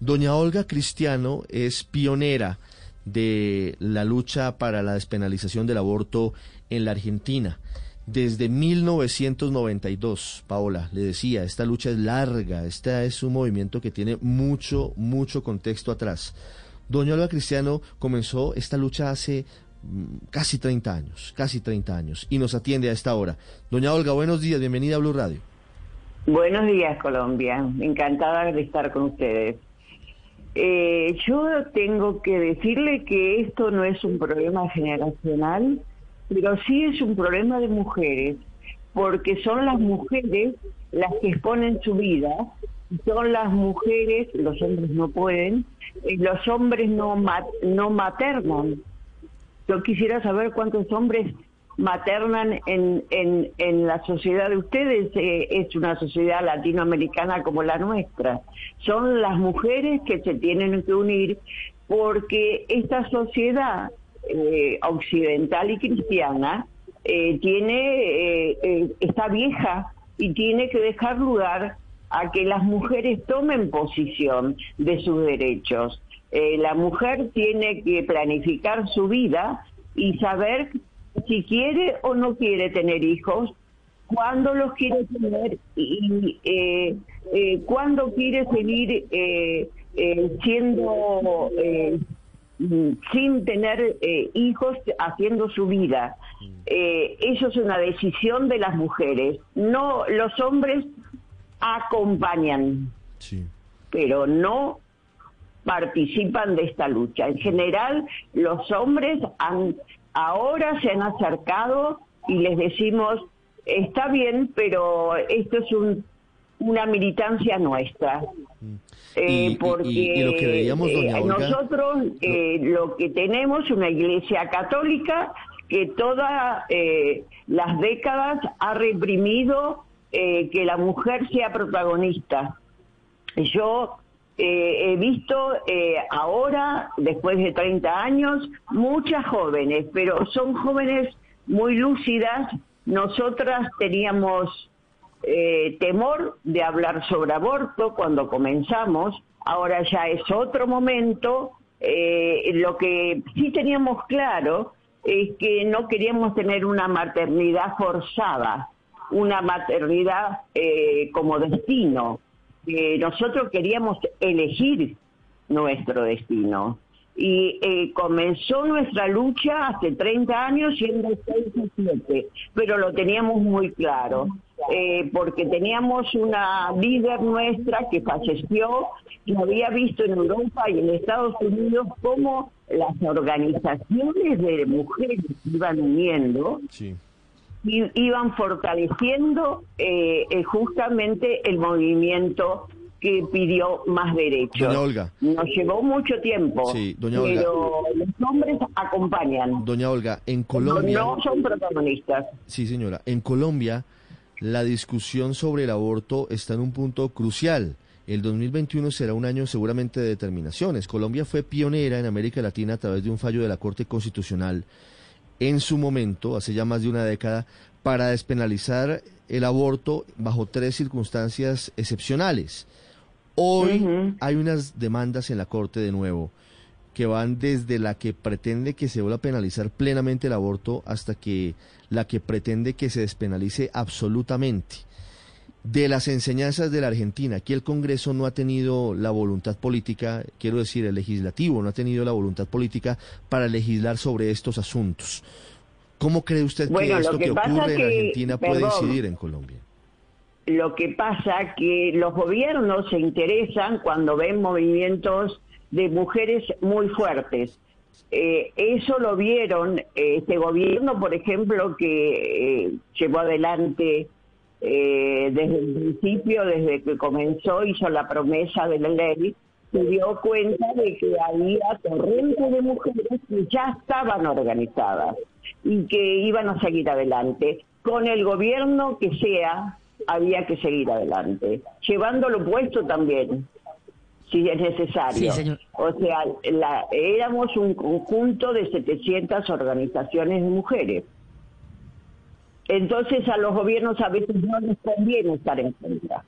Doña Olga Cristiano es pionera de la lucha para la despenalización del aborto en la Argentina. Desde 1992, Paola, le decía, esta lucha es larga, este es un movimiento que tiene mucho, mucho contexto atrás. Doña Olga Cristiano comenzó esta lucha hace mm, casi 30 años, casi 30 años, y nos atiende a esta hora. Doña Olga, buenos días, bienvenida a Blue Radio. Buenos días, Colombia. Encantada de estar con ustedes. Eh, yo tengo que decirle que esto no es un problema generacional, pero sí es un problema de mujeres, porque son las mujeres las que exponen su vida, son las mujeres, los hombres no pueden, los hombres no, no maternan. Yo quisiera saber cuántos hombres maternan en, en, en la sociedad de ustedes eh, es una sociedad latinoamericana como la nuestra. Son las mujeres que se tienen que unir porque esta sociedad eh, occidental y cristiana eh, tiene está vieja y tiene que dejar lugar a que las mujeres tomen posición de sus derechos. la mujer tiene que planificar su vida y saber si quiere o no quiere tener hijos, cuándo los quiere tener y eh, eh, cuándo quiere seguir eh, eh siendo sin tener hijos haciendo su vida. eso es una decisión de las mujeres. No, los hombres acompañan, pero no participan de esta lucha. En general, los hombres han ahora se han acercado y les decimos, está bien, pero esto es un, una militancia nuestra. Eh, porque lo que veíamos, eh, nosotros eh, lo que tenemos una iglesia católica que todas las décadas ha reprimido que la mujer sea protagonista. Yo eh, he visto eh, ahora, después de 30 años, muchas jóvenes, pero son jóvenes muy lúcidas. Nosotras teníamos eh, temor de hablar sobre aborto cuando comenzamos, ahora ya es otro momento. lo que sí teníamos claro es que no queríamos tener una maternidad forzada, una maternidad como destino nosotros queríamos elegir nuestro destino. Y eh, comenzó nuestra lucha hace 30 años siendo 6 7, pero lo teníamos muy claro, eh, porque teníamos una líder nuestra que falleció y había visto en Europa y en Estados Unidos cómo las organizaciones de mujeres iban uniendo. Iban fortaleciendo eh, eh, justamente el movimiento que pidió más derechos. Doña Olga. Nos llevó mucho tiempo, sí, doña Olga. pero los hombres acompañan. Doña Olga, en Colombia... No, son protagonistas. Sí, señora. En Colombia, la discusión sobre el aborto está en un punto crucial. El 2021 será un año seguramente de determinaciones. Colombia fue pionera en América Latina a través de un fallo de la Corte Constitucional en su momento, hace ya más de una década, para despenalizar el aborto bajo tres circunstancias excepcionales. Hoy hay unas demandas en la Corte de nuevo que van desde la que pretende que se vuelva a penalizar plenamente el aborto hasta que la que pretende que se despenalice absolutamente de las enseñanzas de la Argentina. Aquí el Congreso no ha tenido la voluntad política, quiero decir, el legislativo no ha tenido la voluntad política para legislar sobre estos asuntos. ¿Cómo cree usted que esto que, ocurre en Argentina puede incidir en Colombia? Lo que pasa que los gobiernos se interesan cuando ven movimientos de mujeres muy fuertes. Eh, eso lo vieron este gobierno, por ejemplo, que eh, llevó adelante eh, desde el principio, desde que comenzó, hizo la promesa de la ley, se dio cuenta de que había torrentes de mujeres que ya estaban organizadas y que iban a seguir adelante. Con el gobierno que sea, había que seguir adelante, llevándolo puesto también, si es necesario. O sea, la, éramos un conjunto de 700 organizaciones de mujeres. Entonces a los gobiernos a veces no les conviene estar en contra.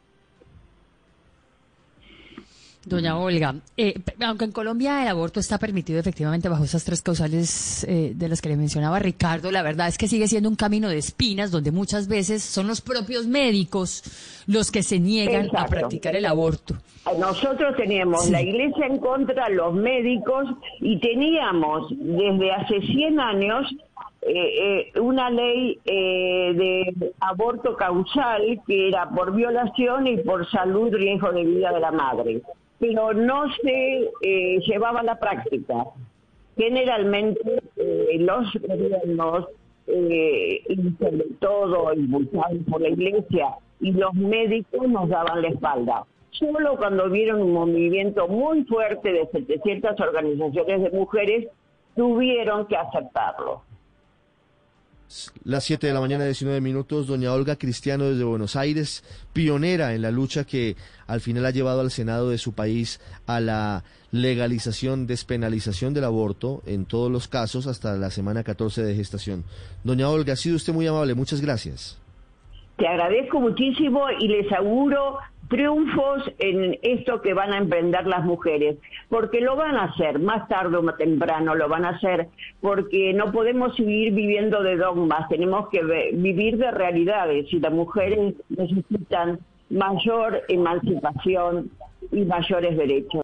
Doña Olga, eh, aunque en Colombia el aborto está permitido efectivamente bajo esas tres causales eh, de las que le mencionaba Ricardo, la verdad es que sigue siendo un camino de espinas donde muchas veces son los propios médicos los que se niegan a practicar el aborto. Nosotros teníamos la iglesia en contra, los médicos, y teníamos desde hace 100 años eh, una ley de aborto causal que era por violación y por salud riesgo de vida de la madre pero no se eh, llevaba a la práctica. Generalmente eh, los gobiernos, eh, y sobre todo impulsados por la iglesia, y los médicos nos daban la espalda. Solo cuando vieron un movimiento muy fuerte de 700 organizaciones de mujeres, tuvieron que aceptarlo. Las 7 de la mañana, 19 minutos, doña Olga Cristiano desde Buenos Aires, pionera en la lucha que al final ha llevado al Senado de su país a la legalización, despenalización del aborto en todos los casos hasta la semana 14 de gestación. Doña Olga, ha sido usted muy amable, muchas gracias. Te agradezco muchísimo y les auguro triunfos en esto que van a emprender las mujeres, porque lo van a hacer, más tarde o más temprano lo van a hacer, porque no podemos seguir viviendo de dogmas, tenemos que vivir de realidades y las mujeres necesitan mayor emancipación y mayores derechos.